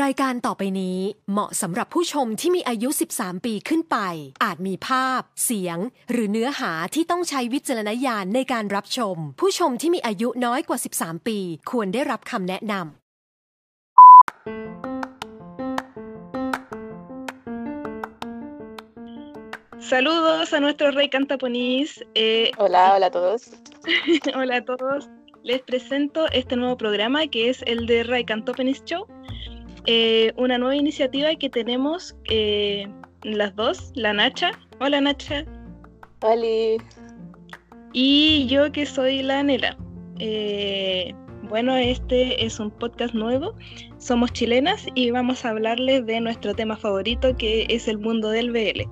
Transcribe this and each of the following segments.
รายการต่อไปนี้เหมาะสำหรับผู้ชมที่มีอายุ 13 ปีขึ้นไป อาจมีภาพ เสียง หรือเนื้อหาที่ต้องใช้วิจารณญาณในการรับชม ผู้ชมที่มีอายุน้อยกว่า 13 ปี ควรได้รับคำแนะนำ Saludos a nuestro rey cantaponís. Eh, Hola, hola a todos. hola a todos. Les presento este nuevo programa que es el de Ray Cantopenis Show. Eh, una nueva iniciativa que tenemos eh, las dos, la Nacha. Hola Nacha. Hola. Y yo que soy la Nela. Eh, bueno, este es un podcast nuevo. Somos chilenas y vamos a hablarles de nuestro tema favorito que es el mundo del BL.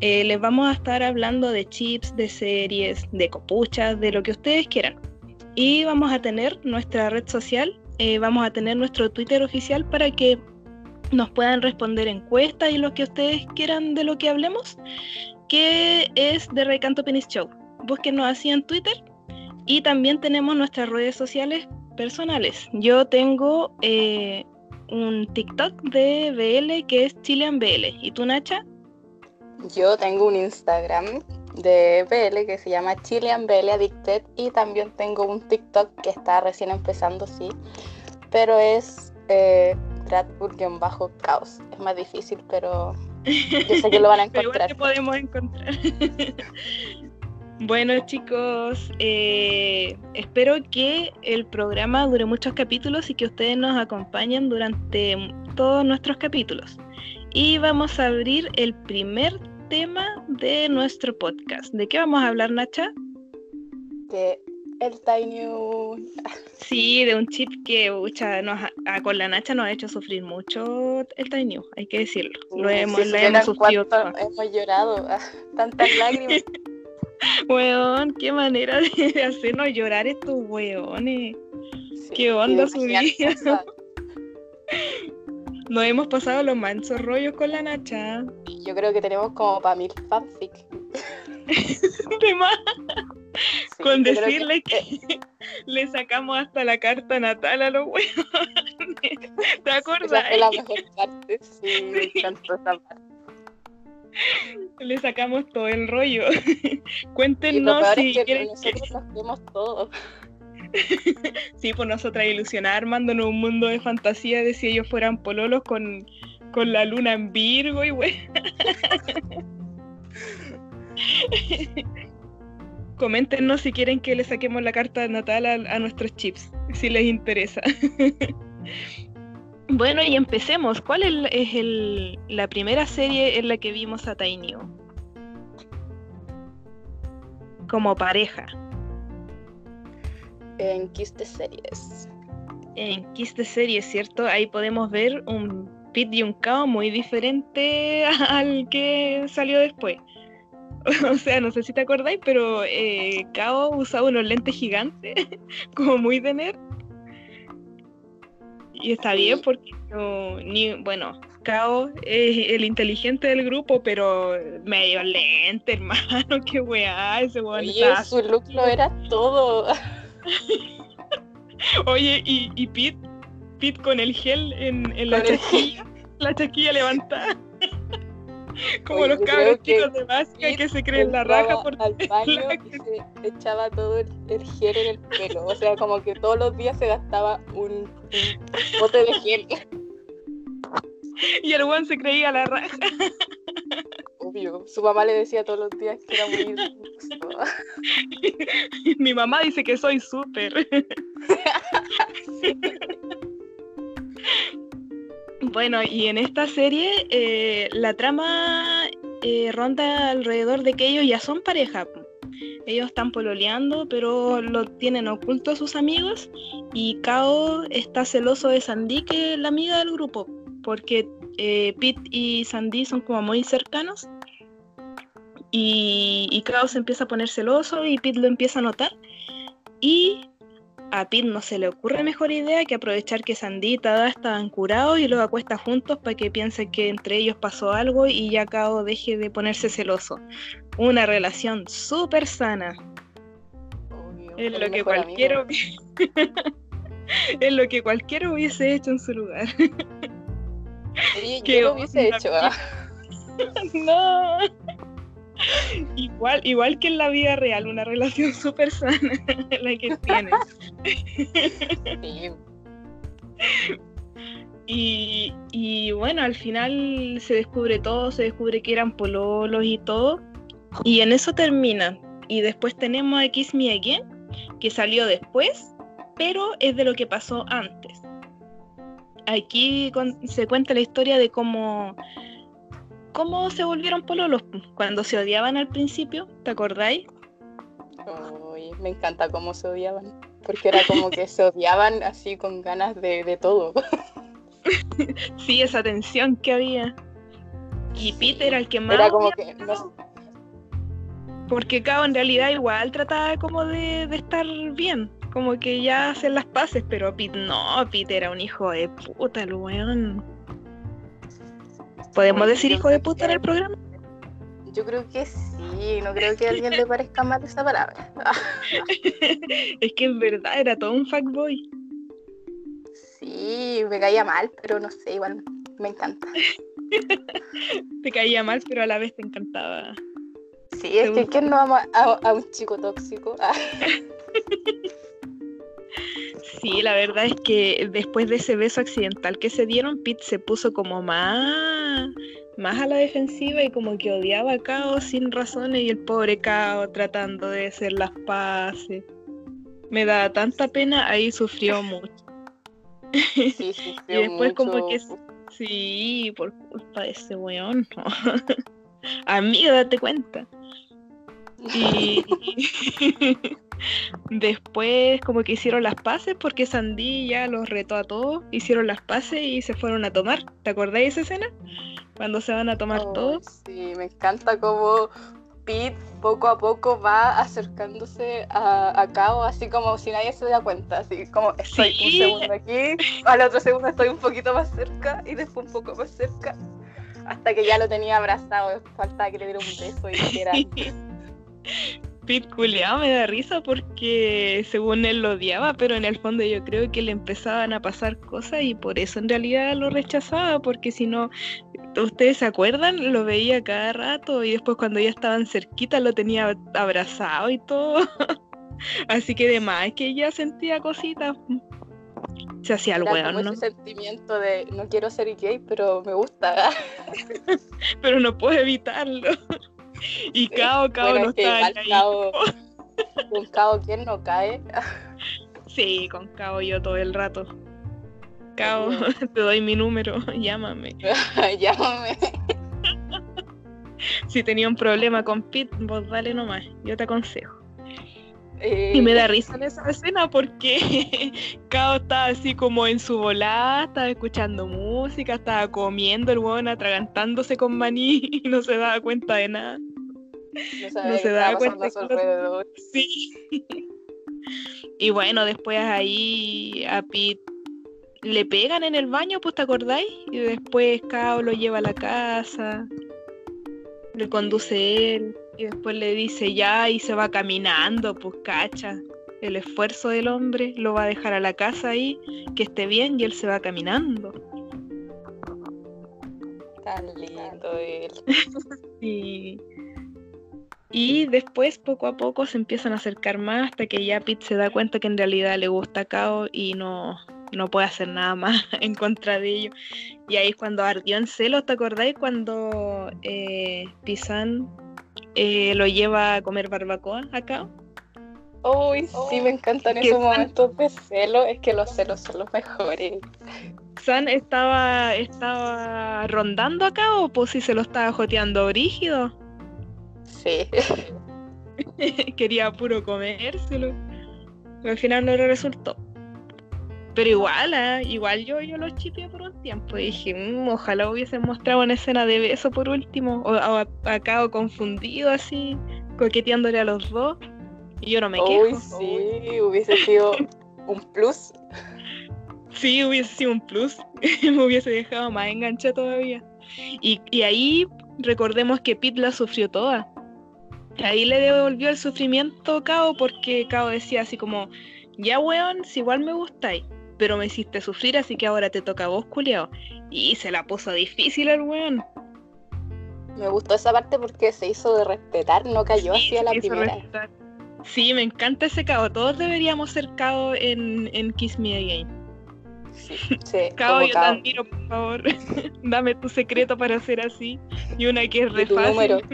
Eh, les vamos a estar hablando de chips, de series, de copuchas, de lo que ustedes quieran. Y vamos a tener nuestra red social, eh, vamos a tener nuestro Twitter oficial para que nos puedan responder encuestas y lo que ustedes quieran de lo que hablemos, que es de Recanto Penis Show. Búsquenos así en Twitter. Y también tenemos nuestras redes sociales personales. Yo tengo eh, un TikTok de BL que es Chilean BL. ¿Y tú, Nacha? Yo tengo un Instagram de BL que se llama Chilean BL Addicted y también tengo un TikTok que está recién empezando, sí, pero es eh, bajo caos Es más difícil, pero yo sé que lo van a encontrar. pero podemos encontrar. Bueno chicos, eh, espero que el programa dure muchos capítulos y que ustedes nos acompañen durante todos nuestros capítulos. Y vamos a abrir el primer tema de nuestro podcast. ¿De qué vamos a hablar, Nacha? De el Tiny. Sí, de un chip que nos con la Nacha nos ha hecho sufrir mucho el Tiny, hay que decirlo. Lo hemos, hemos sufrido. Hemos llorado, tantas lágrimas. Weón, qué manera de hacernos llorar estos weones. qué onda su vida. Nos hemos pasado los mansos rollos con la Nacha. Yo creo que tenemos como para mil fanfic. de más. con decirle que, le sacamos hasta la carta natal a los weones. ¿Te acuerdas? es la mejor parte, sí, tanto esa parte. Le sacamos todo el rollo. Cuéntenos si quieren nosotros lo hacemos todo. sí, pues nosotras ilusionar armándonos un mundo de fantasía de si ellos fueran pololos con, con la luna en Virgo y wey. Coméntenos si quieren que le saquemos la carta natal a, nuestros chips, si les interesa. Bueno, y empecemos. ¿Cuál es, el, la primera serie en la que vimos a Tainio? Como pareja. En Kiss de Series. En Kiss de Series, ¿cierto? Ahí podemos ver un Pit y un Kao muy diferente al que salió después. o sea, no sé si te acordáis, pero eh, Kao usaba unos lentes gigantes, como muy de nerd y está bien porque no, ni, bueno, Kao es el inteligente del grupo, pero medio lente, hermano, qué weá, ese weón. Oye, su look lo era todo. Oye, y, y Pete, Pete con el gel en, en la chaquilla, la chaquilla levantada. Como los cabros chicos de básica que se creen la raja por al baño y se echaba todo el, gel en el pelo. O sea, como que todos los días se gastaba un, bote de gel. Y el buen se creía la raja. Obvio, su mamá le decía todos los días que era muy Mi mamá dice que soy súper. Bueno, y en esta serie eh, la trama eh, ronda alrededor de que ellos ya son pareja. Ellos están pololeando, pero lo tienen oculto a sus amigos. Y Kao está celoso de Sandy, que es la amiga del grupo, porque eh, Pete y Sandy son como muy cercanos. Y, y se empieza a poner celoso y Pete lo empieza a notar. Y a Pete no se le ocurre mejor idea que aprovechar que Sandita estaban curados y los acuesta juntos para que piense que entre ellos pasó algo y ya Kao deje de ponerse celoso. Una relación súper sana. es lo que cualquiera es lo que cualquiera hubiese hecho en su lugar. Oye, yo lo hubiese hecho. ¿ah? no. Igual, igual que en la vida real, una relación súper sana la que tienes. Sí. Y, y bueno, al final se descubre todo, se descubre que eran pololos y todo. Y en eso termina. Y después tenemos a Kiss Me Again, que salió después, pero es de lo que pasó antes. Aquí con- se cuenta la historia de cómo, cómo se volvieron pololos cuando se odiaban al principio, ¿te acordáis? Uy, me encanta cómo se odiaban. Porque era como que se odiaban así con ganas de, de todo. Sí, esa tensión que había. Y Peter era el que más Era como que no- porque Kao en realidad igual trataba como de, de estar bien, como que ya hacer las paces, pero Pete no, Pete era un hijo de puta, el weón. ¿Podemos decir hijo de puta en el programa? Yo creo que sí, no creo que a alguien le parezca mal esa palabra. es que en verdad era todo un fuckboy. Sí, me caía mal, pero no sé, igual me encanta. Te caía mal, pero a la vez te encantaba. Sí, es que? ¿quién no ama a, a un chico tóxico? Sí, la verdad es que después de ese beso accidental que se dieron, Pete se puso como más, más a la defensiva y como que odiaba a Kao sin razones y el pobre Kao tratando de hacer las paces. Me da tanta pena, ahí sufrió mucho. sí, Y después como que sí, por culpa de ese weón. Amigo, date cuenta. Y después como que hicieron las paces porque Sandy ya los retó a todos, hicieron las paces y se fueron a tomar. ¿Te acordáis de esa escena? Cuando se van a tomar Oh, todos. Sí, me encanta cómo Pete poco a poco va acercándose a, a Kao, así como si nadie se da cuenta, así como estoy Sí. un segundo aquí, al otro segundo estoy un poquito más cerca y después un poco más cerca, hasta que ya lo tenía abrazado, faltaba que le diera un beso y dijera, Pete culeado me da risa porque según él lo odiaba, pero en el fondo yo creo que le empezaban a pasar cosas y por eso en realidad lo rechazaba, porque si no, ustedes se acuerdan, lo veía cada rato y después cuando ya estaban cerquita lo tenía abrazado y todo. Así que de más que ella sentía cositas. Se hacía el weón, ¿no? ese sentimiento de no quiero ser gay, pero me gusta. Pero no puedo evitarlo. Y Cao, Cao Bueno, no es que ni ahí. Kao, un Kao quien no cae. Sí, con Cao yo todo el rato. Cao, te doy mi número, llámame. Llámame. Si tenía un problema con Pete, vos dale nomás, yo te aconsejo. Eh, Y me da risa en esa escena porque Cao estaba así como en su volada, estaba escuchando música, estaba comiendo el hueón atragantándose con maní y no se daba cuenta de nada. no, se daba cuenta los-. Sí. Y bueno, después ahí a Pete le pegan en el baño, pues te acordáis? Y después Cao lo lleva a la casa, le conduce él, y después le dice ya y se va caminando, pues cacha. El esfuerzo del hombre lo va a dejar a la casa ahí, que esté bien, y él se va caminando. Tan lindo él. Y, y después, poco a poco, se empiezan a acercar más hasta que ya Pete se da cuenta que en realidad le gusta a Kao y no, no puede hacer nada más en contra de ello. Y ahí es cuando ardió en celos, ¿te acordáis? Cuando eh, Pisan eh, lo lleva a comer barbacoa a Kao. Uy, sí, me encantan esos San- momentos de celo. Es que los celos son los mejores. San estaba, estaba rondando a Kao, pues si se lo estaba joteando brígido. Sí. quería puro comérselo. Pero al final no le resultó. Pero igual, ah, igual yo, yo lo chipeé por un tiempo. Y dije, "Mm, ojalá hubiesen mostrado una escena de beso por último. O, o a- a Kao confundido así, coqueteándole a los dos. Y yo no me quejo. Uy, sí, hubiese sido un plus. Sí, hubiese sido un plus. me hubiese dejado más enganchada todavía. Y, y ahí recordemos que Pete la sufrió toda. Ahí le devolvió el sufrimiento a Kao porque Kao decía así como, ya weón, si igual me gustáis. Pero me hiciste sufrir, así que ahora te toca a vos, culiao. Y se la puso difícil el weón. Me gustó esa parte porque se hizo de respetar, no cayó Sí, así a la primera. respetar. Sí, me encanta ese cabo. Todos deberíamos ser cabo en, en Kiss Me Again. Sí, sí, Cabo, yo te admiro, por favor. Dame tu secreto para ser así. Y una que es re tu fácil. número.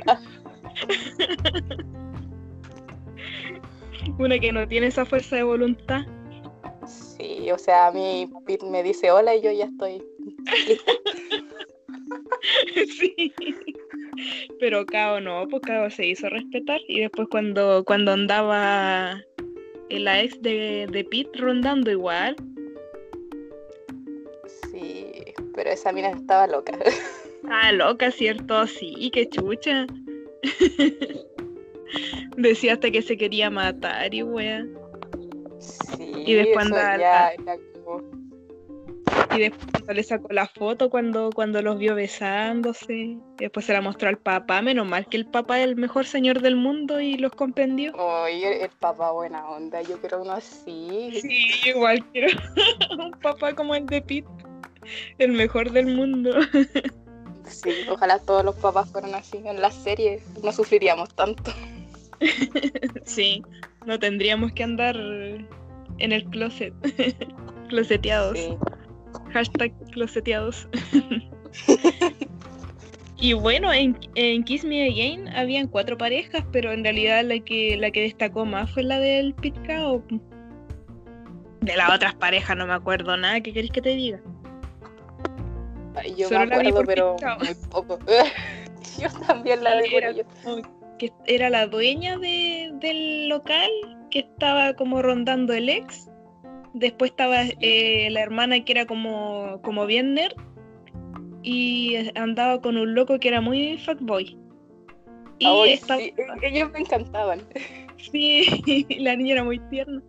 Una que no tiene esa fuerza de voluntad. Sí, o sea, a mí Pete me dice hola y yo ya estoy sí. Pero Cao no, pues Cao se hizo respetar. Y después cuando, cuando andaba la ex de, de Pete rondando igual. Sí, pero esa mina estaba loca. Ah, loca, ¿cierto? Sí, qué chucha. Decía hasta que se quería matar y wea. Sí, Y después andaba ya la-. Y después cuando le sacó la foto cuando, cuando los vio besándose. Y después se la mostró al papá. Menos mal que el papá es el mejor señor del mundo y los comprendió. Oye, el papá buena onda, yo quiero uno así. Sí, igual quiero un papá como el de Pete. El mejor del mundo. Sí, ojalá todos los papás fueran así en la serie, no sufriríamos tanto. Sí, no tendríamos que andar en el closet. Closeteados. Sí. Hashtag closeteados. y bueno, en, en Kiss Me Again habían cuatro parejas, pero en realidad la que, la que destacó más fue la del Pit Cao. De las otras parejas no me acuerdo nada. ¿Qué querés que te diga? Yo Solo me la vi acuerdo, por pero muy poco. yo también la vi por Era ello. Que era la dueña de- del local que estaba como rondando el ex. Después estaba eh, la hermana que era como, como bien nerd. Y andaba con un loco que era muy fuckboy. Y Ay, estaba, sí, e- ellos me encantaban. sí, la niña era muy tierna.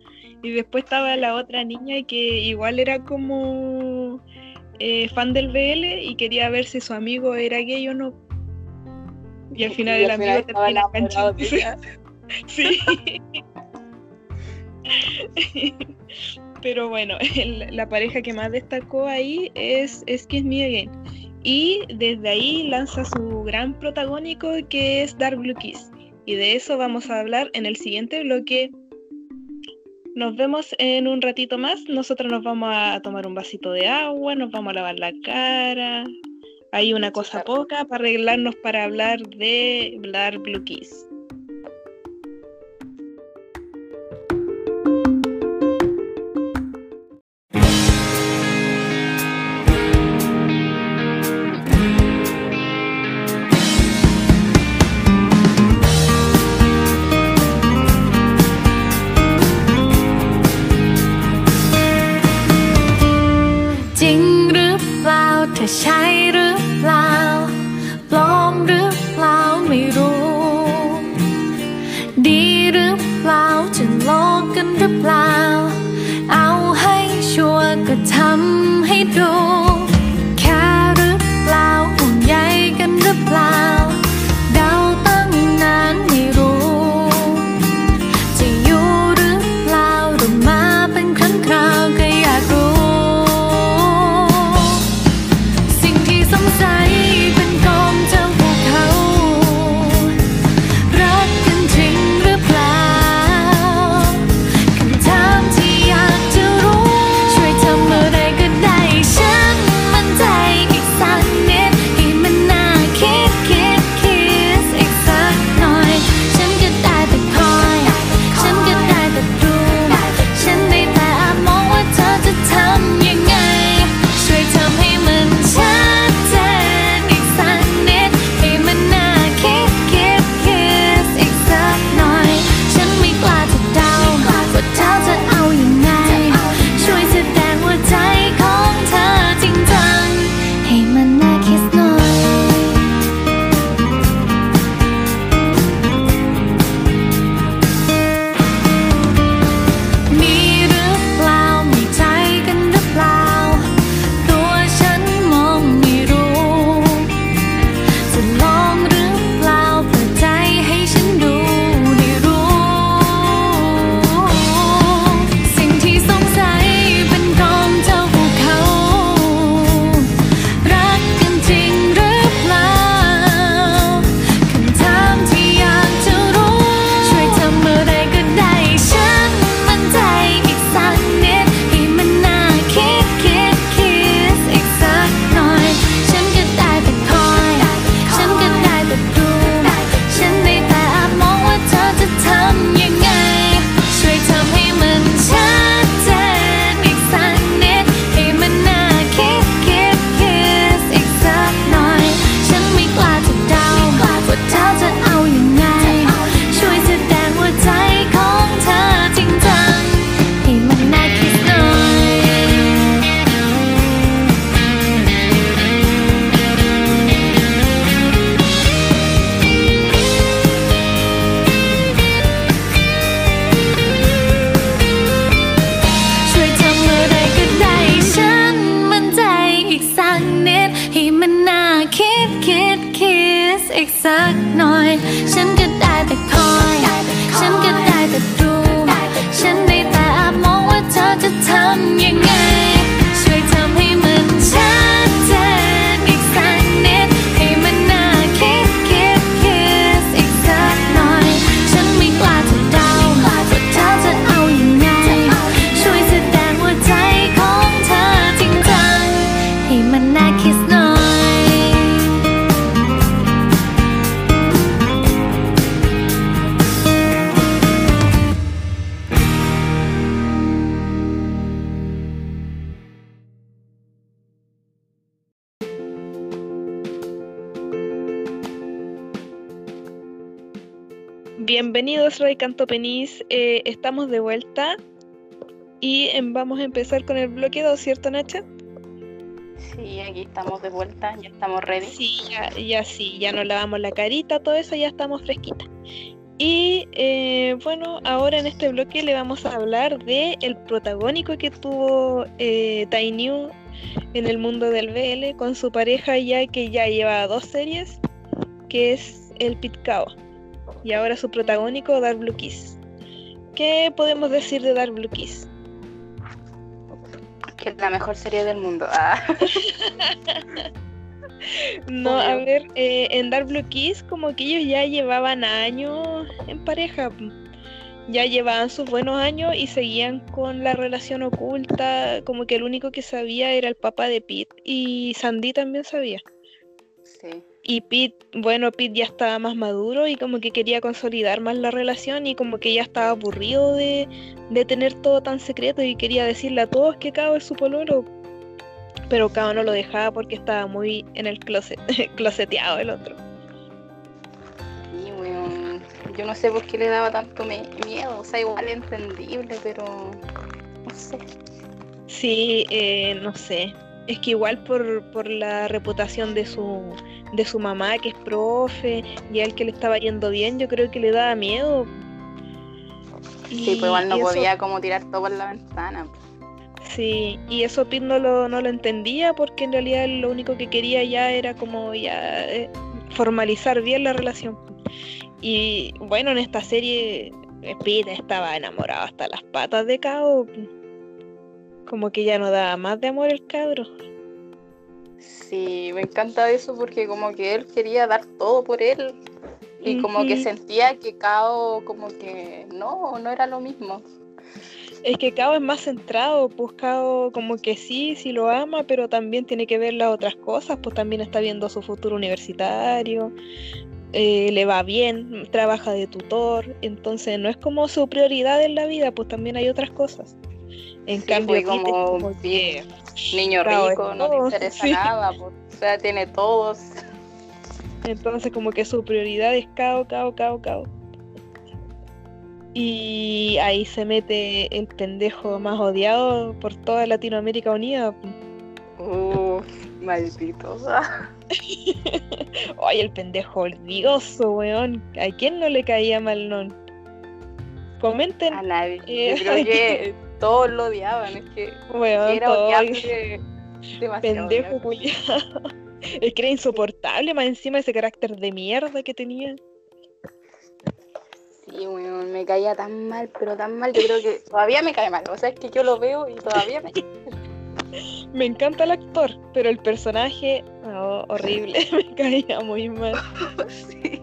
Y después estaba la otra niña que igual era como eh, fan del BL y quería ver si su amigo era gay o no. Y al final Y el amigo termina de ella. Sí. Pero bueno, el- la pareja que más destacó ahí es, es Kiss Me Again. Y desde ahí lanza su gran protagónico que es Dark Blue Kiss. Y de eso vamos a hablar en el siguiente bloque. Nos vemos en un ratito más. Nosotros nos vamos a tomar un vasito de agua, nos vamos a lavar la cara. Hay una cosa poca para arreglarnos para hablar de Dark Blue Kiss. Bienvenidos Ray Canto Penis, eh, estamos de vuelta y em, vamos a empezar con el bloque 2, ¿cierto Nacha? Sí, aquí estamos de vuelta, ya estamos ready. Sí, ya, ya sí, ya nos lavamos la carita, todo eso, ya estamos fresquitas. Y eh, bueno, ahora en este bloque le vamos a hablar de el protagónico que tuvo eh, Tainyu en el mundo del BL con su pareja ya que ya lleva dos series, que es el Pitcao. Y ahora su protagónico, Dark Blue Kiss. ¿Qué podemos decir de Dark Blue Kiss? Que es la mejor serie del mundo. Ah. No, a ver, eh, en Dark Blue Kiss como que ellos ya llevaban años en pareja. Ya llevaban sus buenos años y seguían con la relación oculta. Como que el único que sabía era el papá de Pete. Y Sandy también sabía. Sí. Y Pete, bueno, Pete ya estaba más maduro y como que quería consolidar más la relación y como que ya estaba aburrido de, de tener todo tan secreto y quería decirle a todos que Kao es su pololo. Pero Kao no lo dejaba porque estaba muy en el closet, closeteado el otro. Y weón, yo no sé por qué le daba tanto miedo, o sea, igual entendible, pero no sé. Sí, eh, no sé. Es que igual por, por la reputación de su, de su mamá, que es profe, y a él que le estaba yendo bien, yo creo que le daba miedo. Sí, pues igual no eso- podía como tirar todo por la ventana. Sí, y eso Pete no lo, no lo entendía porque en realidad él lo único que quería ya era como ya eh, formalizar bien la relación. Y bueno, en esta serie eh, Pete estaba enamorado hasta las patas de Kao. Como que ya no daba más de amor el cabro. Sí, me encanta eso porque como que él quería dar todo por él y como que sentía que Kao como que no, no era lo mismo. Es que Kao es más centrado, pues Kao como que sí, sí lo ama, pero también tiene que ver las otras cosas, pues también está viendo su futuro universitario, eh, le va bien, trabaja de tutor, entonces no es como su prioridad en la vida, pues también hay otras cosas. En Sí, cambio, es como Niño rico, no le todo, interesa sí. nada, pues, o sea, tiene todos. Entonces como que su prioridad es Kao, Kao, Kao, Kao. Y ahí se mete el pendejo más odiado por toda Latinoamérica Unida. Uf, maldito. Ay, el pendejo odioso, weón. ¿A quién no le caía mal non? Comenten, A nadie. Eh, Yo creo que todos lo odiaban, es que weón, era odiable demasiado. pendejo culiado. Es que era insoportable, más encima ese carácter de mierda que tenía. Sí, weón, me caía tan mal, pero tan mal, yo creo que todavía me cae mal. O sea, es que yo lo veo y todavía me Me encanta el actor, pero el personaje, no, horrible, me caía muy mal. Sí,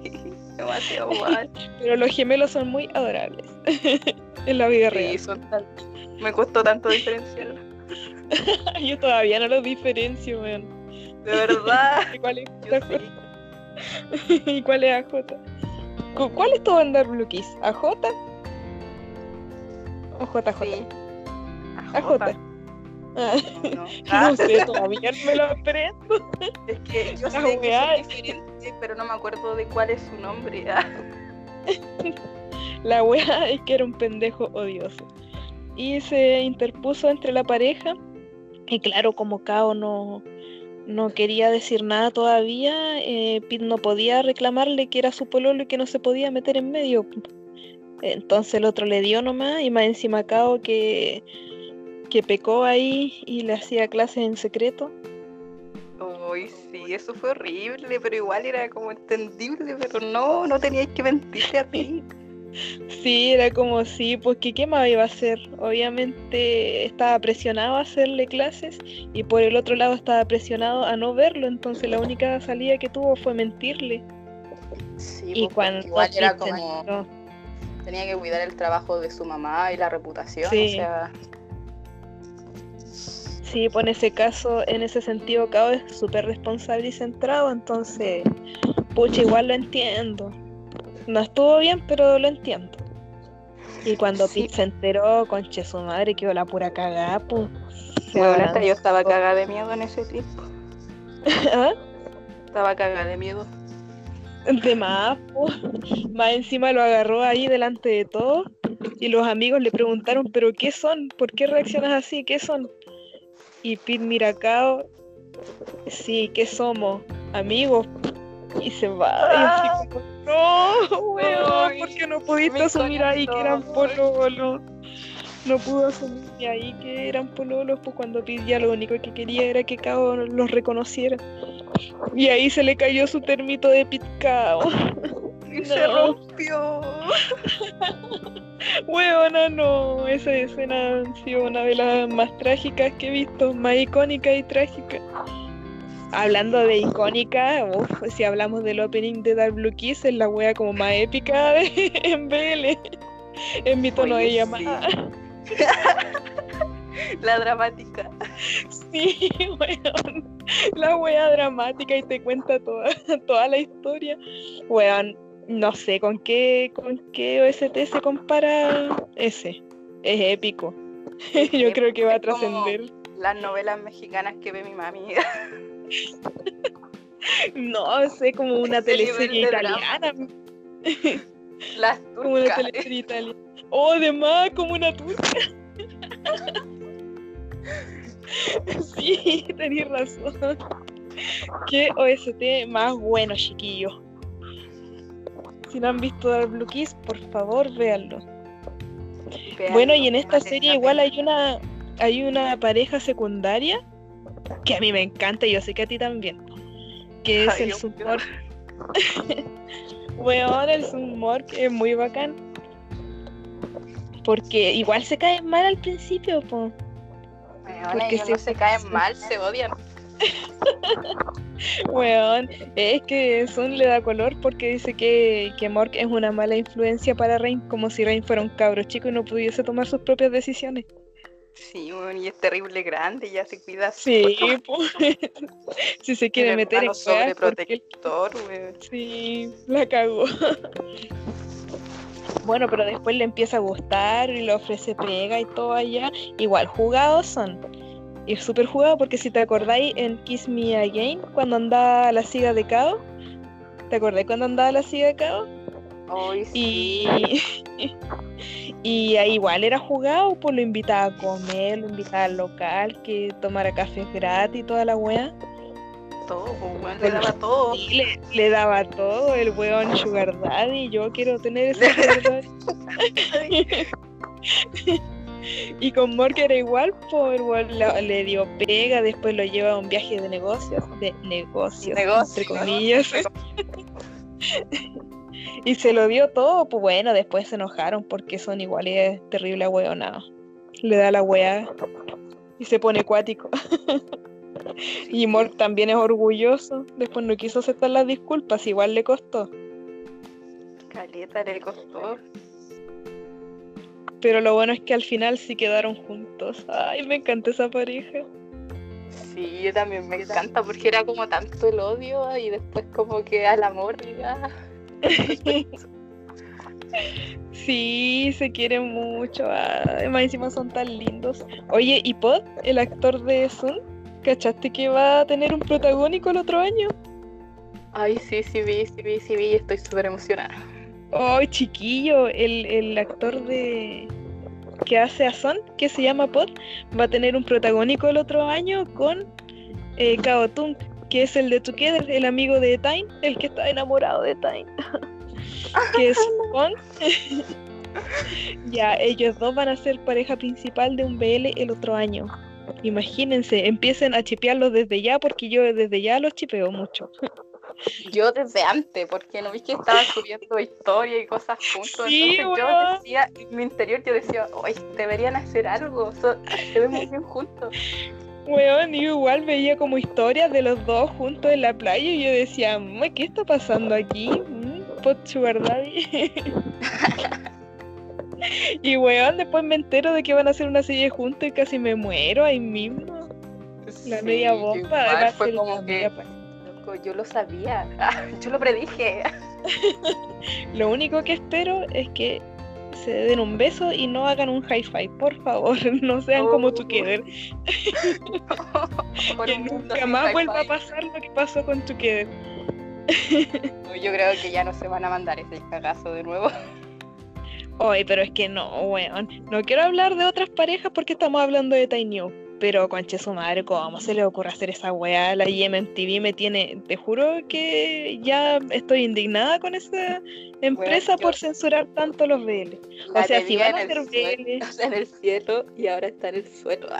demasiado mal. Pero los gemelos son muy adorables en la vida Sí, real. son tan... Me costó tanto diferenciarlo. Yo todavía no los diferencio, weón. De verdad. ¿Y cuál es AJ? ¿Y cuál es AJ? ¿Cu- ¿Cuál es tu banda Blue Kiss? ¿AJ? ¿O JJ? Sí. AJ. Ah, No, sé, todavía no me lo aprendo. Es que yo sé que son diferentes, pero no me acuerdo de cuál es su nombre. Ah, La wea es que era un pendejo odioso. Y se interpuso entre la pareja. Y claro, como Kao no, no quería decir nada todavía, eh, no podía reclamarle que era su pololo y que no se podía meter en medio. Entonces el otro le dio nomás y más encima Kao que, que pecó ahí y le hacía clases en secreto. Uy, sí, eso fue horrible, pero igual era como entendible, pero no, no teníais que mentirle a ti. Sí, era como sí, porque ¿qué más iba a hacer? Obviamente estaba presionado a hacerle clases y por el otro lado estaba presionado a no verlo, entonces la única salida que tuvo fue mentirle. Sí, Y pues, cuando igual era como entró- tenía que cuidar el trabajo de su mamá y la reputación, Sí. o sea, Sí, pues en ese caso, en ese sentido, Cao es súper responsable y centrado, entonces, pucha, igual lo entiendo. No estuvo bien, pero lo entiendo. Y cuando Sí. Pete se enteró, conche su madre, quedó la pura cagada, pues. neta, yo estaba cagada de miedo en ese tiempo. ¿Ah? Estaba cagada de miedo. De más, po. Más encima lo agarró ahí delante de todos y los amigos le preguntaron, ¿pero qué son? ¿Por qué reaccionas así? ¿Qué son? Y Pete mira a Cao, sí, ¿qué somos? Amigos. Y se va. Y así como, no, weón, ¿por qué no pudiste mi asumir ahí que eran pololos? No pudo asumir ahí que eran pololos, pues cuando ya lo único que quería era que Cao los reconociera. Y ahí se le cayó su termito de Pete Cao. Y se rompió. Weona, no. Esa escena ha sido una de las más trágicas que he visto, más icónica y trágica. Hablando de icónica, uf, si hablamos del opening de Dark Blue Kiss, es la wea como más épica de, en BL. En mi tono Oye, de sí. llamada. La dramática. Sí, weón. La wea dramática y te cuenta toda, toda la historia. Weón, no sé con qué, con qué OST se compara ese. Es épico. Yo creo que va a trascender. Las novelas mexicanas que ve mi mami. No, sé, como una teleserie italiana. Las Como una turcas. teleserie italiana. Oh, de más, como una turca. Sí, tenéis razón. Qué OST más bueno, chiquillos. Si no han visto Dark Blue Kiss, por favor, véanlo. Vean, Bueno, y en esta serie igual hay una hay una pareja secundaria que a mí me encanta y yo sé que a ti también. Que es Ay, el. Sunmork. Weón, el Sunmork es muy bacán. Porque igual se caen mal al principio, po. Weona, porque se- no se caen mal, se odian. Weón, es que Sun le da color porque dice que, que Mork es una mala influencia para Rain, como si Rain fuera un cabro chico y no pudiese tomar sus propias decisiones. Sí, bueno, y es terrible grande, ya se cuida. Sí, pues. si se quiere meter en porque sobreprotector, weón. Sí, la cagó. Bueno, pero después le empieza a gustar y le ofrece pega y todo allá. Igual, jugados son. Y súper jugado porque si te acordáis en Kiss Me Again, cuando andaba la siga de Kao, ¿te acordáis cuando andaba la siga de Kao? Ay, sí. Y, y ahí igual era jugado, pues lo invitaba a comer, lo invitaba al local, que tomara café gratis y toda la wea. todo, weón, le daba todo. Le, le daba todo, el weón Sugar Daddy, yo quiero tener ese Sugar Daddy. y con Mork era igual, pues el weón la- le dio pega, después lo lleva a un viaje de negocios, de negocios, Negocio, entre comillas. y se lo dio todo, pues bueno, después se enojaron porque son iguales terrible ahueonados. Le da la wea y se pone cuático. Y Mork también es orgulloso. Después no quiso aceptar las disculpas, igual le costó. Caleta le costó. Pero lo bueno es que al final sí quedaron juntos. Ay, me encanta esa pareja. Sí, yo también me encanta porque era como tanto el odio y después como que al amor, diga. Sí, se quieren mucho. Ay, más encima son tan lindos. Oye, ¿y Pod, el actor de Sun? ¿Cachaste que va a tener un protagónico el otro año? Ay, sí, sí vi, sí vi, sí vi, estoy súper emocionada. Ay, chiquillo, el, el actor de que hace a Son, que se llama Pod, va a tener un protagónico el otro año con eh, Kao Tung, que es el de Together, el amigo de Tain, el que está enamorado de Tain. que es Pon. ya, ellos dos van a ser pareja principal de un BL el otro año. Imagínense, empiecen a chipearlos desde ya, porque yo desde ya los chipeo mucho. Yo desde antes, porque no vi que estaban subiendo historia y cosas juntos. Sí, entonces yo decía, en mi interior yo decía, hoy deberían hacer algo, so- se ven muy bien juntos. Weón, yo igual veía como historias de los dos juntos en la playa y yo decía, "Mm, ¿qué está pasando aquí? Mm, Pot Sugar Daddy. y weón, después me entero de que van a hacer una serie juntos y casi me muero ahí mismo. La Sí, media bomba igual, va a fue ser como que, loco, yo lo sabía, yo lo predije. Lo único que espero es que se den un beso y no hagan un high five, por favor, no sean como Oh. Together. Por Que nunca más vuelva a pasar lo que pasó con Together. No, Yo creo que ya no se van a mandar ese cagazo de nuevo. Oye, pero es que no, weón. No quiero hablar de otras parejas porque estamos hablando de Tiny. Pero conche su madre, ¿cómo se le ocurre hacer esa weá? La IMTV me tiene. Te juro que ya estoy indignada con esa empresa por censurar tanto los BL. La sea, si van a hacer BL. o sea, en el cielo y ahora está en el suelo.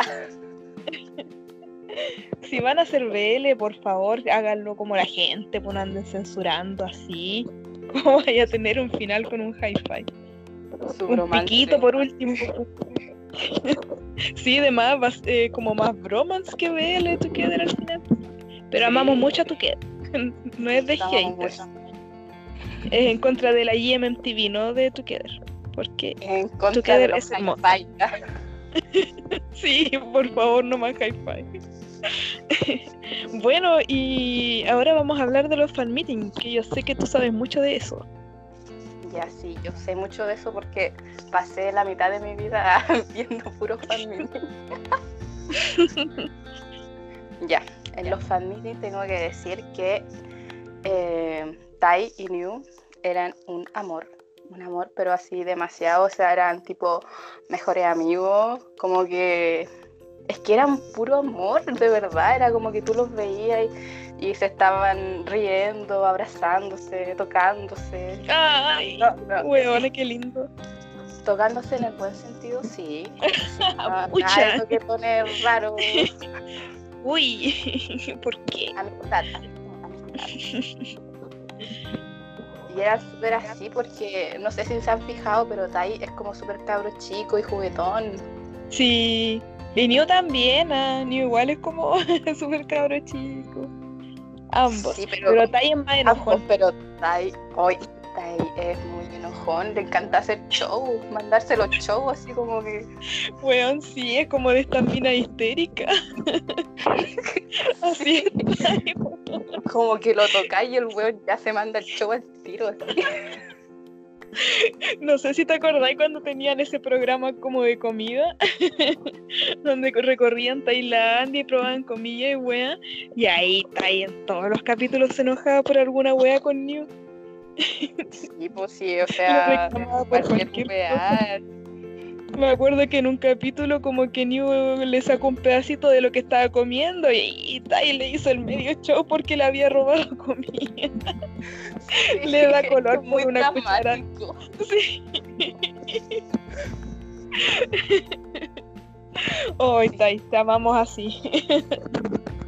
Si van a hacer BL, por favor, háganlo como la gente, pues no anden censurando así. ¿Cómo vaya a tener un final con un hi-fi? Un piquito por último. sí, de más, vas- eh, como más bromance que BL Together al final. Pero Sí. amamos mucho a Together. No es de haters. mucho Es en contra de la IMMTV, no de Together. Porque En contra Together de los es hermoso. sí, por favor, no más hi-fi. bueno, y ahora vamos a hablar de los fan meetings, que yo sé que tú sabes mucho de eso. Ya sí, yo sé mucho de eso porque pasé la mitad de mi vida viendo puros meetings. ya, en los meetings tengo que decir que eh, Tai y New eran un amor, un amor, pero así demasiado, o sea, eran tipo mejores amigos, como que es que eran puro amor, de verdad, era como que tú los veías y, y se estaban riendo, abrazándose, tocándose. Ay, No, qué lindo. Tocándose en el buen sentido, sí. sí, no, Pucha. nada de eso que poner raro. Uy, ¿por qué? Amistad. Y era súper así porque, no sé si se han fijado, pero Tai es como súper cabro chico y juguetón. Sí, y Neo también, ah, Neo igual es como súper cabro chico. Ambos. Sí, pero, Pero Tai es más ambos, enojón. pero Tai, hoy Tai es muy enojón, le encanta hacer show, mandarse los shows así como que Weón, sí, es como de esta mina histérica. Así es. Como que lo toca y el weón ya se manda el show al tiro así. No sé si te acordáis cuando tenían ese programa como de comida, donde recorrían Tailandia y probaban comida y wea. Y ahí Tai en todos los capítulos se enojaba por alguna wea con New. Sí, pues sí, o sea, cualquier. Me acuerdo que en un capítulo como que New le sacó un pedacito de lo que estaba comiendo y, y Tai le hizo el medio show porque le había robado comida. Le da color por muy una cuchara. Sí. Hoy Tai, te amamos así.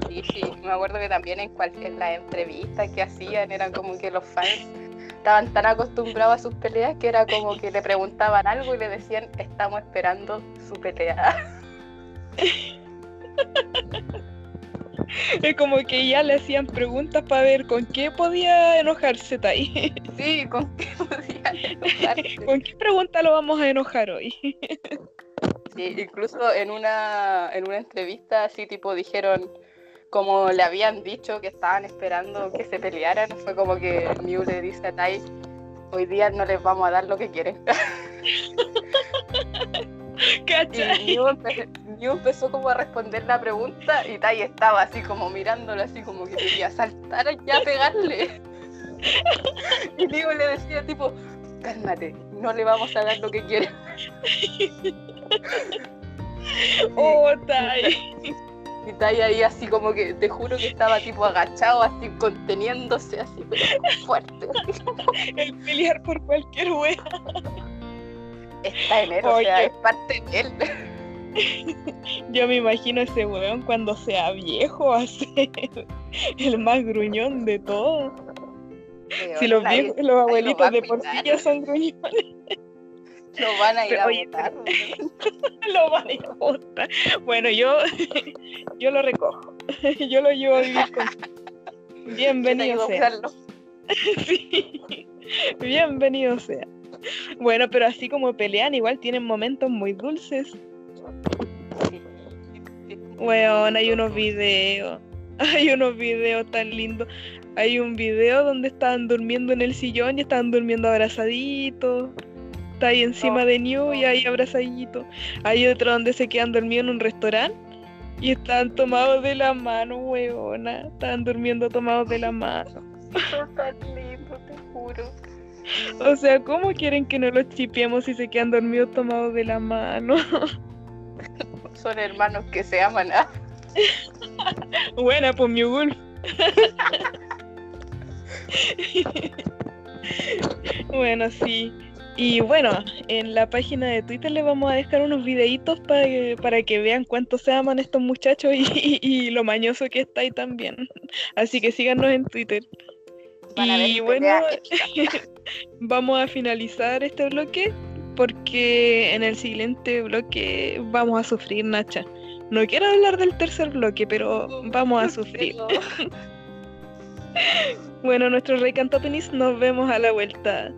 Sí, sí, me acuerdo que también en, cual, en las entrevistas que hacían eran como que los fans estaban tan acostumbrados a sus peleas que era como que le preguntaban algo y le decían estamos esperando su pelea. Es como que ya le hacían preguntas para ver con qué podía enojarse Tai. Sí, con qué podían enojarse. ¿Con qué pregunta lo vamos a enojar hoy? Sí, incluso en una, en una entrevista así tipo dijeron como le habían dicho que estaban esperando que se pelearan, fue como que Mew le dice a Tai, hoy día no les vamos a dar lo que quieren. Y. Mew, empe- Mew empezó como a responder la pregunta y Tai estaba así como mirándolo así como que quería saltar ya a pegarle. Y Mew le decía tipo, cálmate, no le vamos a dar lo que quiere. Oh, Tai. Y Tai ahí así como que, te juro que estaba tipo agachado, así conteniéndose, así, pero fuerte. El pelear por cualquier wea. Está enero, o Oye. sea, es parte de él. Yo me imagino ese weón cuando sea viejo va a ser el más gruñón de todos. Si los Nadie- viejos, los nadie lo abuelitos de por sí ya son gruñones, Lo van a ir a Oye, votar. lo van a ir a botar. Bueno, yo, yo lo recojo. Yo lo llevo a vivir con. Bienvenido sea. Sí. Bienvenido sea. Bueno, pero así como pelean, igual tienen momentos muy dulces. Weón, hay unos videos. Hay unos videos tan lindos. Hay un video donde estaban durmiendo en el sillón y estaban durmiendo abrazaditos. Está ahí encima No, de New y ahí abrazaditos. Hay otro donde se quedan dormidos en un restaurante y están tomados de la mano, weona. Estaban durmiendo tomados de la mano. Tan lindos, te juro. O sea, ¿cómo quieren que no los chipiemos si se quedan dormidos tomados de la mano? Son hermanos que se aman. ¿ah? Buena, pues mi Wolf. bueno, sí. Y bueno, en la página de Twitter les vamos a dejar unos videitos para que, para que vean cuánto se aman estos muchachos y, y- y lo mañoso que está ahí también. Así que síganos en Twitter. Y bueno, vamos a finalizar este bloque porque en el siguiente bloque vamos a sufrir, Nacha. No quiero hablar del tercer bloque, pero vamos a sufrir. Bueno, nuestro rey Cantopenis, nos vemos a la vuelta.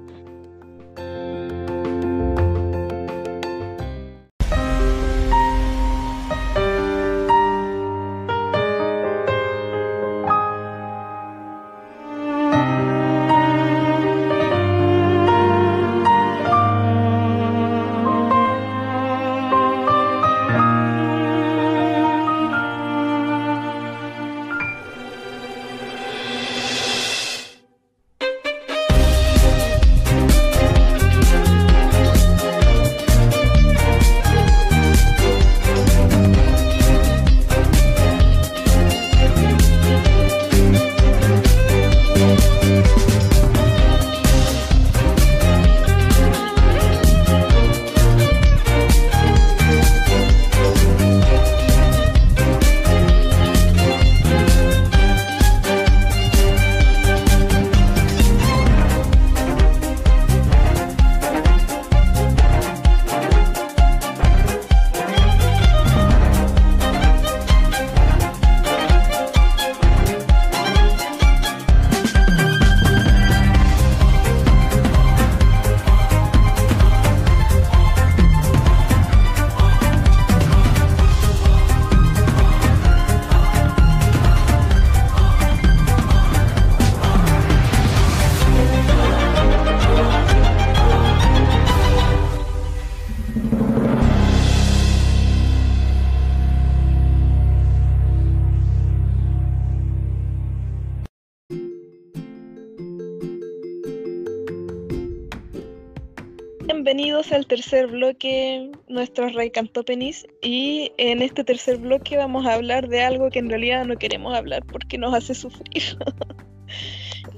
Bienvenidos al tercer bloque, nuestro rey Cantopenis. Y en este tercer bloque vamos a hablar de algo que en realidad no queremos hablar porque nos hace sufrir.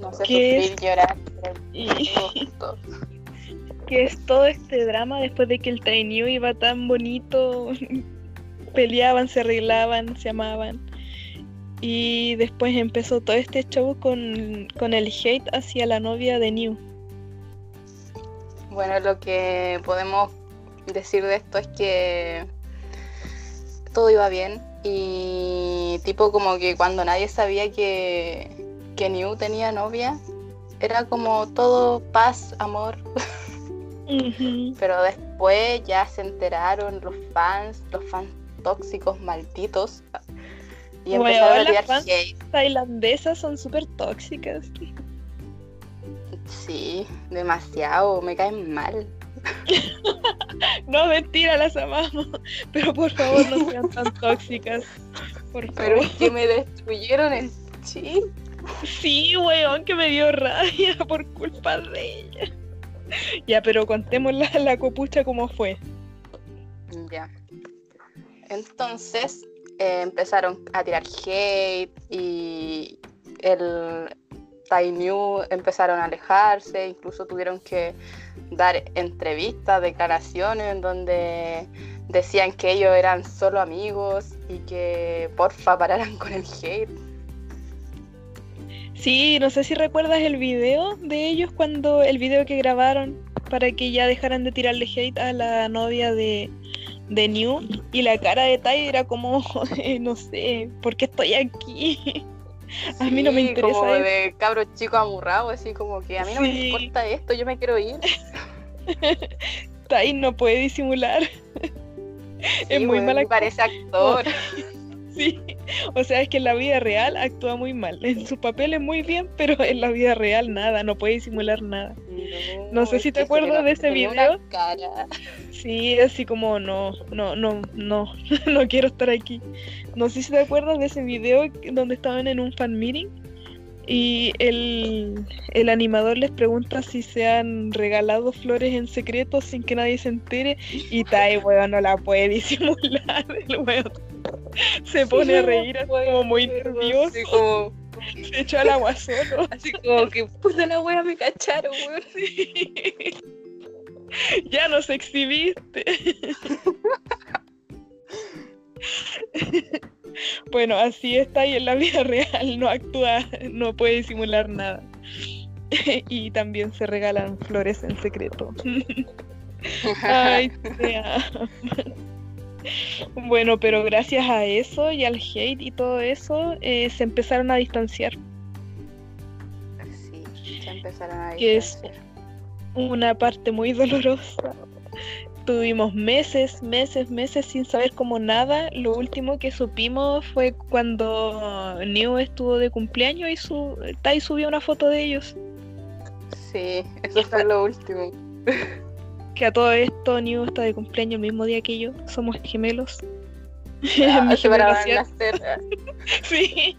No sé ¿Qué sufrir, llorar. Y que es todo este drama después de que el trainee iba tan bonito, peleaban, se arreglaban, se amaban. Y después empezó todo este show con, con el hate hacia la novia de New. Bueno, lo que podemos decir de esto es que todo iba bien y tipo como que cuando nadie sabía que, que New tenía novia, era como todo paz, amor, pero después ya se enteraron los fans, los fans tóxicos malditos y Weón, empezaron a las tirar fans- hate. Tailandesas son súper tóxicas. Sí, demasiado, me caen mal. No, mentira, las amamos. Pero por favor no sean tan tóxicas. Por Pero es que me destruyeron el chip. Sí, weón, que me dio rabia por culpa de ella. Ya, pero contemos la, la copucha como fue. Ya. Entonces eh, empezaron a tirar hate y el New empezaron a alejarse, incluso tuvieron que dar entrevistas, declaraciones en donde decían que ellos eran solo amigos y que porfa pararan con el hate. Sí, no sé si recuerdas el video de ellos cuando el video que grabaron para que ya dejaran de tirarle hate a la novia de, de New y la cara de Tai era como, no sé, ¿por qué estoy aquí? A mí no me interesa Como eso. de cabro chico amurrado, así como que a mí no me importa esto, yo me quiero ir. Tai no puede disimular. Es muy weón, mal me actor. parece actor. Sí, o sea, es que en la vida real actúa muy mal. En sus papeles muy bien, pero en la vida real nada, no puede disimular nada. No sé si te acuerdas de ese video. cara. Sí, así como no, no, no, no, no quiero estar aquí. No sé si te acuerdas de ese video donde estaban en un fan meeting y el, el animador les pregunta si se han regalado flores en secreto sin que nadie se entere y Tai, weón, no la puede disimular. El weón se pone a reír así como muy nervioso, Así como, se echó al agua solo. así como que puta la wea me cacharon, weón. ya nos exhibiste. bueno, así está y en la vida real no actúa, no puede disimular nada. y también se regalan flores en secreto. Ay, te amo. Bueno, pero gracias a eso y al hate y todo eso, eh, se empezaron a distanciar. Sí, ya empezaron a Que es- distanciar. una parte muy dolorosa. Tuvimos meses, meses, meses sin saber como nada. Lo último que supimos fue cuando New estuvo de cumpleaños y su Tai subió una foto de ellos. Sí, eso fue lo último. Que a todo esto New está de cumpleaños el mismo día que yo. Somos gemelos. Ah, se nacer. Sí.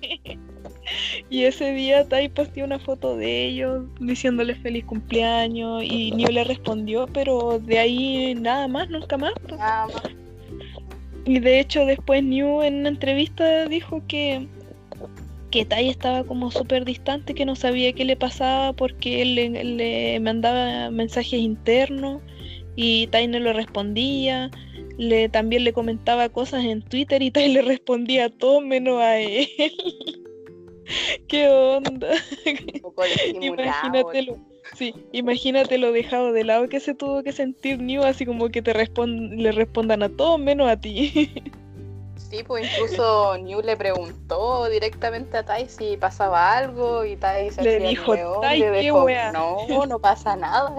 Y ese día Tai posteó una foto de ellos diciéndole feliz cumpleaños y New le respondió, pero de ahí nada más, nunca más. Nada más. Y de hecho después New en una entrevista dijo que que Tai estaba como súper distante, que no sabía qué le pasaba porque él le, le mandaba mensajes internos y Tai no le respondía. Le, también le comentaba cosas en Twitter y Tai le respondía a todo menos a él. ¿Qué onda? Un poco disimulado. Imagínate lo, sí, imagínate lo dejado de lado que se tuvo que sentir New, así como que te respon- le respondan a todos menos a ti. Sí, pues incluso New le preguntó directamente a Tai si pasaba algo y Tai se Le dijo, "Tai, qué wea". no, no pasa nada.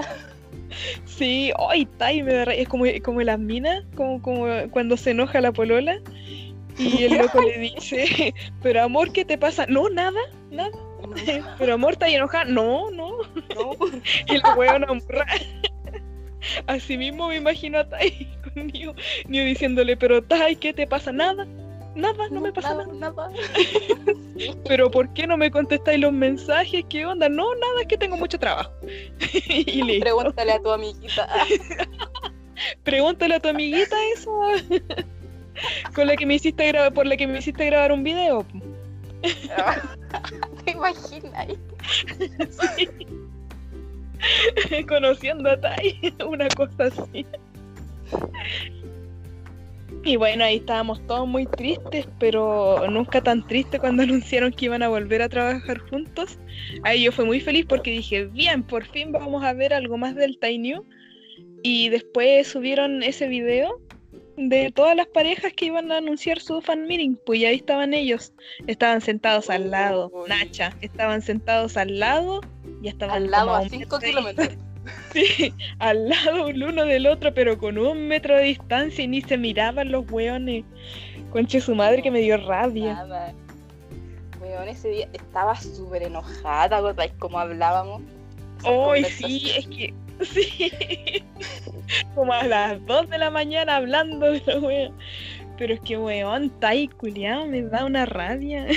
Sí, ay, Tai, me da ra- es como, como las minas, como, como cuando se enoja la polola y el loco le dice, pero amor, ¿qué te pasa? No, nada, nada. Pero amor, ¿está enojada? No, no. No, Y la weona morra. Así mismo me imagino a Tai con New, New diciéndole, pero Tai, ¿qué te pasa? Nada, nada, no me pasa nada. nada. Pero ¿por qué no me contestáis los mensajes? ¿Qué onda? No, nada, es que tengo mucho trabajo. y listo. Pregúntale a tu amiguita. Pregúntale a tu amiguita eso. Con la que me hiciste grabar, por la que me hiciste grabar un video. ¿Te imaginas? Conociendo a Tai, una cosa así. Y bueno, ahí estábamos todos muy tristes, pero nunca tan tristes cuando anunciaron que iban a volver a trabajar juntos. Ahí yo fui muy feliz porque dije, bien, por fin vamos a ver algo más del Tai New. Y después subieron ese video de todas las parejas que iban a anunciar su fan meeting. Pues ya ahí estaban ellos. Estaban sentados al lado. Nacha, estaban sentados al lado. Y estaban Al lado a un 5 metro de kilómetros. Sí, al lado el uno del otro, pero con un metro de distancia y ni se miraban los weones. Conche su madre que me dio rabia. Nada. Weón, ese día estaba súper enojada, ¿acordáis cómo hablábamos? Conversaciones. sí, es que. Sí. Como a las 2 de la mañana hablando de la wea. Pero es que weón, Tai culiao, me da una rabia.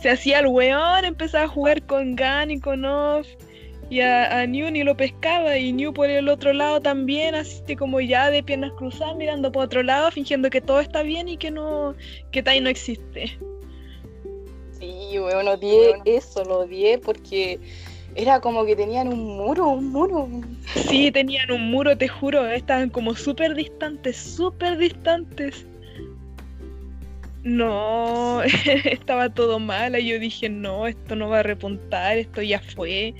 Se hacía el weón, empezaba a jugar con Gan y con Off. Y a, a New ni lo pescaba. Y New por el otro lado también, así como ya de piernas cruzadas, mirando por otro lado, fingiendo que todo está bien y que no. que Tai no existe. Sí, weón, odié eso, lo odié porque era como que tenían un muro, un muro. Sí, tenían un muro, te juro, estaban como súper distantes, súper distantes. No, estaba todo mal. Y yo dije, no, esto no va a repuntar, esto ya fue.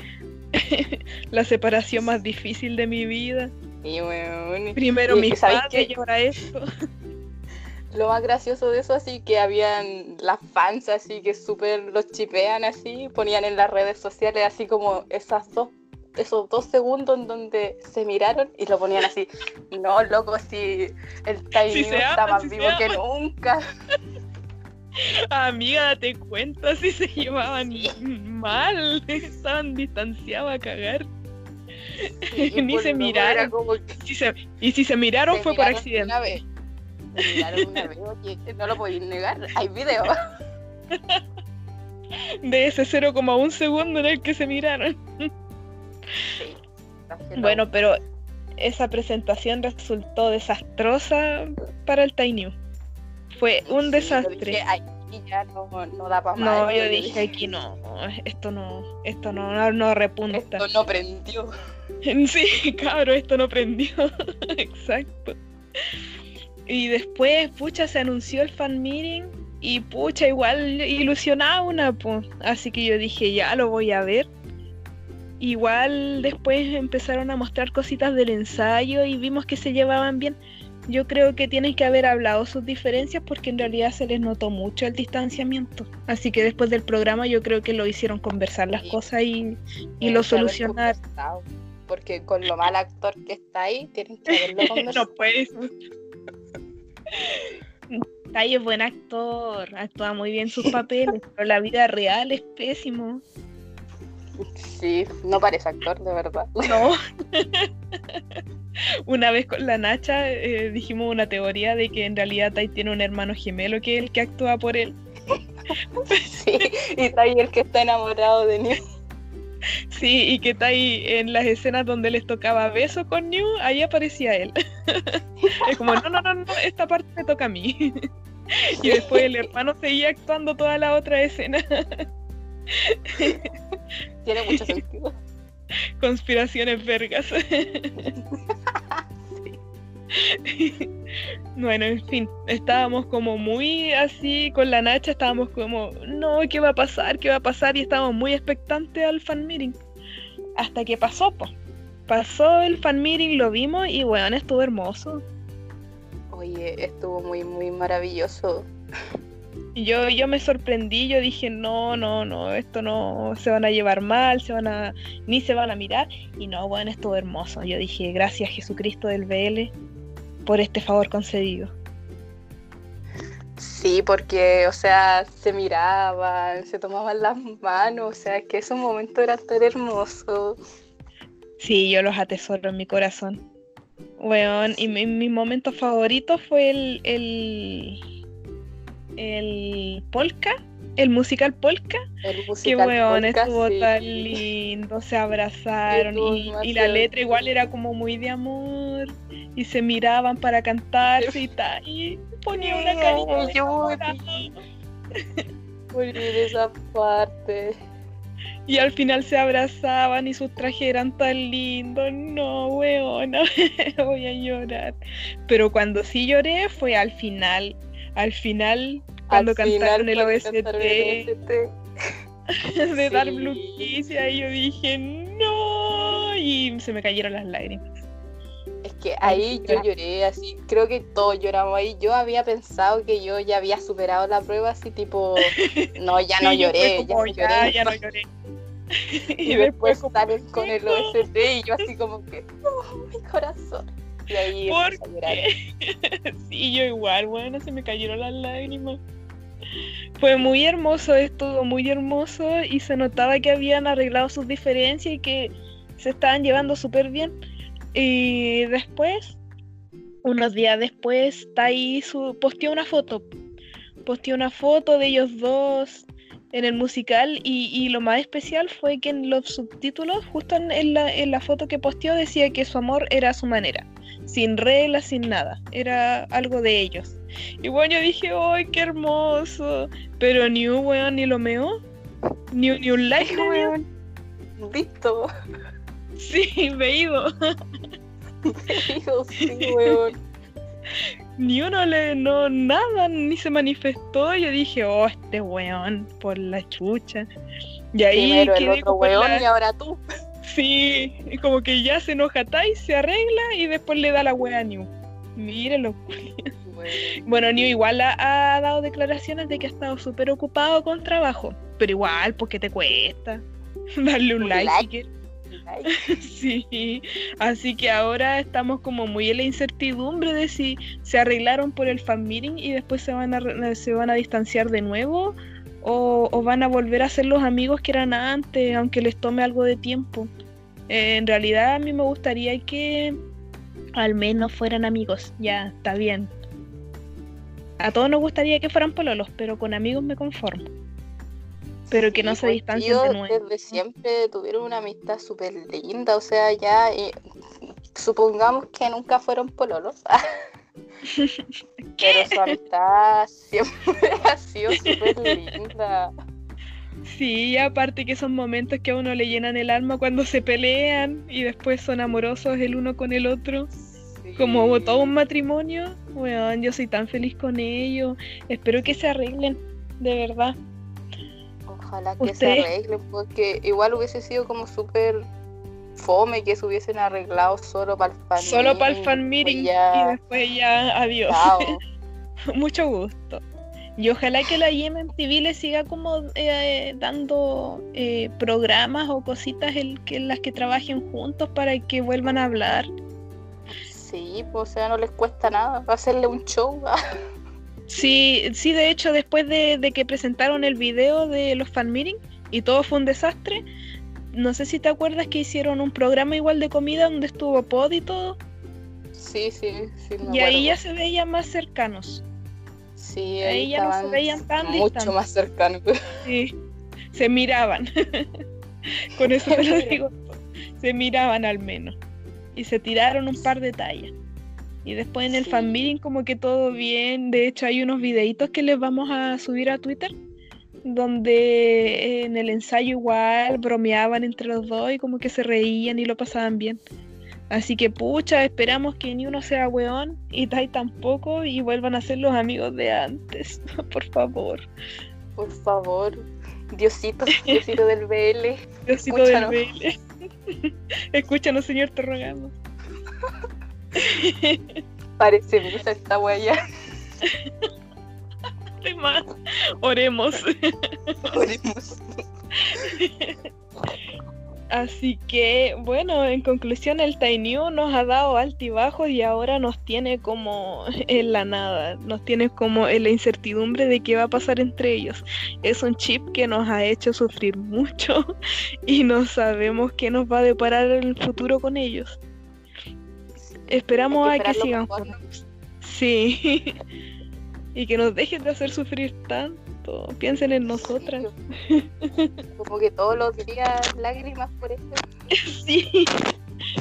la separación más difícil de mi vida. Y bueno, Primero y- mi ¿sabes padre qué? y ahora esto. Lo más gracioso de eso, así que habían las fans, así que súper los chipean, así, ponían en las redes sociales, así como esas dos, esos dos segundos en donde se miraron y lo ponían así. No, loco, si el Tiny Si está más si vivo que nunca. Amiga, te cuento si se llevaban mal. Estaban distanciados a cagar. Ni se miraron. era como que Si se- y si se miraron se fue por accidente. Una vez. Se miraron una vez, oye, no lo podéis negar, hay video. De ese 0,1 segundo en el que se miraron. Sí. Bueno, pero esa presentación resultó desastrosa para el Tiny. Fue un Sí, yo desastre. dije, "Ay, aquí ya no, no da para más. No, yo dije aquí no, esto no, esto no, no, no repunta. Esto no prendió. Sí, cabro, esto no prendió. Exacto. Y después, pucha, se anunció el fan meeting y pucha, igual ilusionaba una, pues. Así que yo dije, ya lo voy a ver. Igual después empezaron a mostrar cositas del ensayo y vimos que se llevaban bien. Yo creo que tienen que haber hablado sus diferencias porque en realidad se les notó mucho el distanciamiento. Así que después del programa yo creo que lo hicieron conversar las Sí. cosas y, y lo solucionar. Porque con lo mal actor que está ahí, tienen que haberlo conversado. no puedes. Tai es buen actor, actúa muy bien sus papeles, pero la vida real es pésimo. Sí, no parece actor, de verdad. No. Una vez con la Nacha eh, dijimos una teoría de que en realidad Tai tiene un hermano gemelo que es el que actúa por él. Sí, y ahí el que está enamorado de Neo. Sí, y que Tai en las escenas donde les tocaba beso con New, ahí aparecía él. Es como, no, no, no, no, esta parte me toca a mí. Y después el hermano seguía actuando toda la otra escena. Tiene mucho sentido. Conspiraciones vergas. Bueno, en fin, estábamos como muy así con la Nacha, estábamos como, no, ¿qué va a pasar? ¿Qué va a pasar? Y estábamos muy expectantes al fan meeting. Hasta que pasó, pues. Pasó el fan meeting, lo vimos y bueno, estuvo hermoso. Oye, estuvo muy, muy maravilloso. Yo, yo me sorprendí, yo dije, no, no, no, esto no se van a llevar mal, se van a, ni se van a mirar. Y no, bueno, estuvo hermoso. Yo dije, gracias Jesucristo del BL por este favor concedido. Sí, porque, o sea, se miraban, se tomaban las manos, o sea, que ese momento era tan hermoso. Sí, yo los atesoro en mi corazón. Weón, y mi, mi momento favorito fue el, el, el polka, el musical polka. El Que musical weón, polka, estuvo sí. tan lindo, se abrazaron y, y la letra igual era como muy de amor y se miraban para cantarse y tal. Y ponía una carita yo- esa parte. Y al final se abrazaban y sus trajes eran tan lindos. No, weona, voy a llorar. Pero cuando sí lloré fue al final. Al final, cuando Al final, cantaron el OST cantaron el OST. de Dark Sí. Blue Kiss, y ahí yo dije, no. Y se me cayeron las lágrimas. Es que ahí yo lloré, así, creo que todos lloramos ahí. Yo había pensado que yo ya había superado la prueba, así tipo, no, ya no Sí, lloré, ya no lloré. ya no lloré. Y, después salen con el OST y yo así como que, oh, mi corazón. Y ahí ¿Por empecé a llorar. Sí, yo igual, bueno, se me cayeron las lágrimas. Fue muy hermoso, estuvo muy hermoso y se notaba que habían arreglado sus diferencias y que se estaban llevando súper bien. Y después, unos días después, Tai su posteó una foto. Posteó una foto de ellos dos en el musical y, y lo más especial fue que en los subtítulos, justo en, en la, en la foto que posteó, decía que su amor era a su manera sin reglas, sin nada. Era algo de ellos. Y bueno, yo dije, ¡ay, qué hermoso! Pero ni un weón ni lo meó. Ni, ni un like dio. visto. Sí, veído. Veído, sí, weón. Ni uno le, no, nada, ni se manifestó. Yo dije, oh, este weón, por la chucha. Y ahí Primero el otro weón la- y ahora tú. Sí, y como que ya se enoja Tai, se arregla y después le da la wea a New. Mírenlo. Bueno, New igual ha, ha dado declaraciones de que ha estado súper ocupado con trabajo. Pero igual, porque te cuesta darle un Un like, like. Sí, así que ahora estamos como muy en la incertidumbre de si se arreglaron por el fan meeting y después se van a, se van a distanciar de nuevo o, o van a volver a ser los amigos que eran antes, aunque les tome algo de tiempo. Eh, en realidad a mí me gustaría que al menos fueran amigos, ya, está bien. A todos nos gustaría que fueran pololos, pero con amigos me conformo. Pero que no se pues, distancien de nuevo. Desde siempre tuvieron una amistad súper linda, o sea, ya eh, supongamos que nunca fueron pololos, pero su amistad siempre ha sido súper linda. Sí, aparte que son momentos que a uno le llenan el alma cuando se pelean y después son amorosos el uno con el otro. Como Sí. todo un matrimonio, weón, yo soy tan feliz con ellos. Espero que se arreglen, de verdad. Ojalá que Usted- se arreglen, porque igual hubiese sido como súper fome que se hubiesen arreglado solo para el fan Solo para el fan meeting y después ya adiós. Mucho gusto. Y ojalá que la IMTV le siga como eh, dando eh, programas o cositas que, en las que trabajen juntos para que vuelvan a hablar. Sí, pues o sea, no les cuesta nada hacerle un show. Sí, sí, de hecho, después de, de que presentaron el video de los fan meeting y todo fue un desastre, no sé si te acuerdas que hicieron un programa igual de comida donde estuvo Pod y todo, Sí, sí, sí. me y ahí ya se veían más cercanos. Sí, ahí ahí ya no se veían tan mucho distantes. más cercanos. Sí, se miraban. Con eso te lo digo. Se miraban al menos. Y se tiraron un par de tallas. Y después en el Sí. fan meeting como que todo bien. De hecho hay unos videitos que les vamos a subir a Twitter. Donde en el ensayo igual bromeaban entre los dos y como que se reían y lo pasaban bien. Así que pucha, esperamos que ni uno sea weón y Tai tampoco y vuelvan a ser los amigos de antes. Por favor. Por favor. Diosito, Diosito del BL. Diosito Escúchanos. del BL. Escúchanos, Señor, te rogamos. Parece misa esta wea Más. Oremos. Oremos. Así que, bueno, en conclusión, el Tiny nos ha dado altibajos y ahora nos tiene como en la nada. Nos tiene como en la incertidumbre de qué va a pasar entre ellos. Es un chip que nos ha hecho sufrir mucho y no sabemos qué nos va a deparar en el futuro con ellos. Esperamos a que sigan juntos. Sí. Y que nos dejen de hacer sufrir tanto. Piensen en nosotras. Como que todos los días lágrimas por eso. Sí.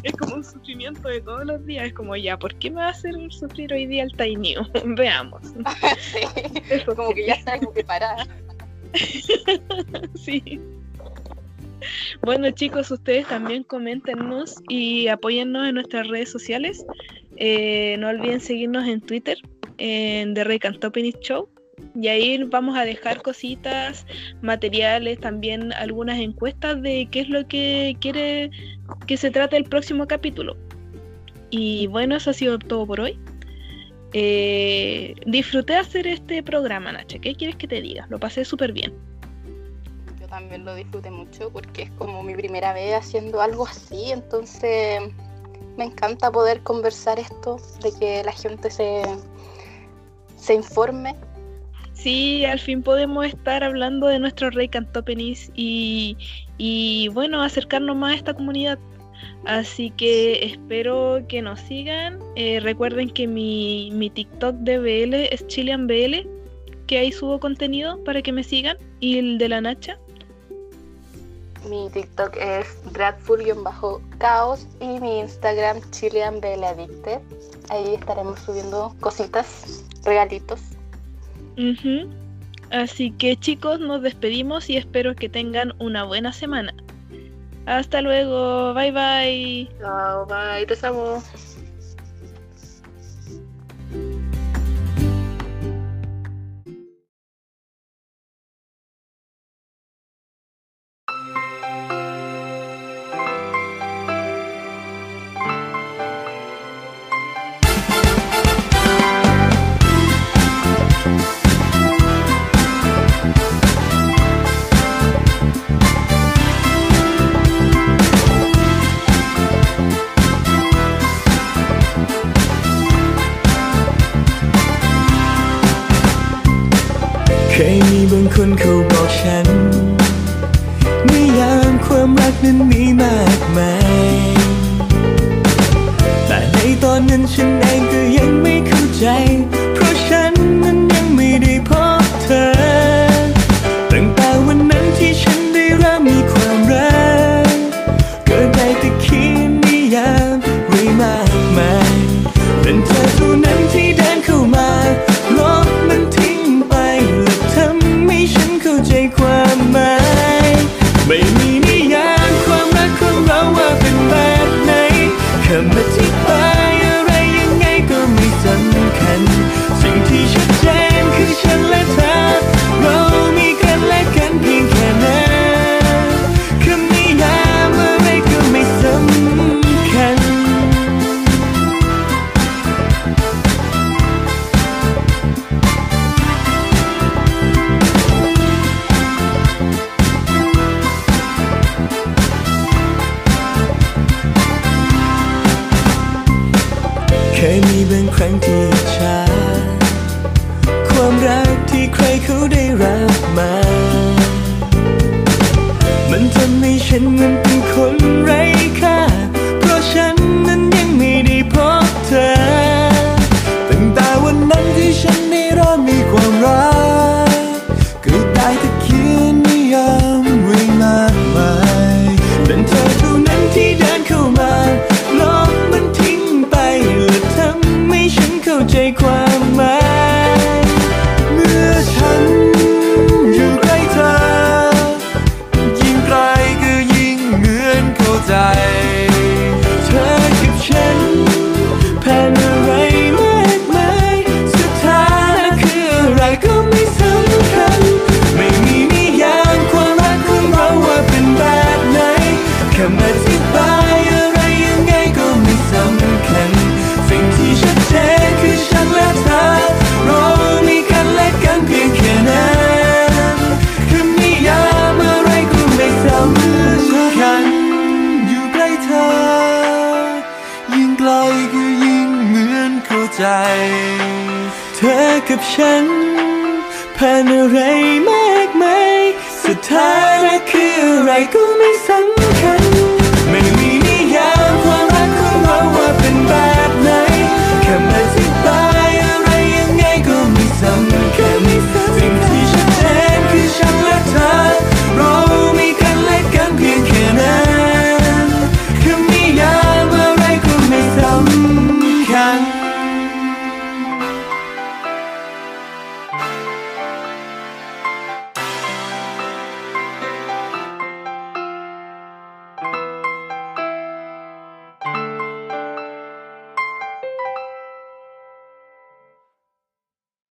Es como un sufrimiento de todos los días. Es como, ya, ¿por qué me va a hacer sufrir hoy día el Tiny? Veamos. sí. Eso Como que ya está como preparada. Sí. Bueno, chicos, ustedes también coméntenos y apóyennos en nuestras redes sociales. Eh, no olviden seguirnos en Twitter, en The Cantopinist Show. Y ahí vamos a dejar cositas, materiales, también algunas encuestas de qué es lo que quiere que se trate el próximo capítulo. Y bueno, eso ha sido todo por hoy. Eh, disfruté hacer este programa, Nacha. ¿Qué quieres que te diga? Lo pasé súper bien. Yo también lo disfruté mucho porque es como mi primera vez haciendo algo así, entonces me encanta poder conversar esto, de que la gente se, se informe. Sí, al fin podemos estar hablando de nuestro rey Cantópenis y, y bueno, acercarnos más a esta comunidad. Así que espero que nos sigan. Eh, recuerden que mi, mi TikTok de BL es Chilean BL, que ahí subo contenido para que me sigan. Y el de la Nacha. Mi TikTok es grateful-caos y mi Instagram chileanbladicted. Ahí estaremos subiendo cositas, regalitos. Ujú. Así que chicos, nos despedimos y espero que tengan una buena semana. Hasta luego. Bye bye. Chao, bye, te amo. couldn't go.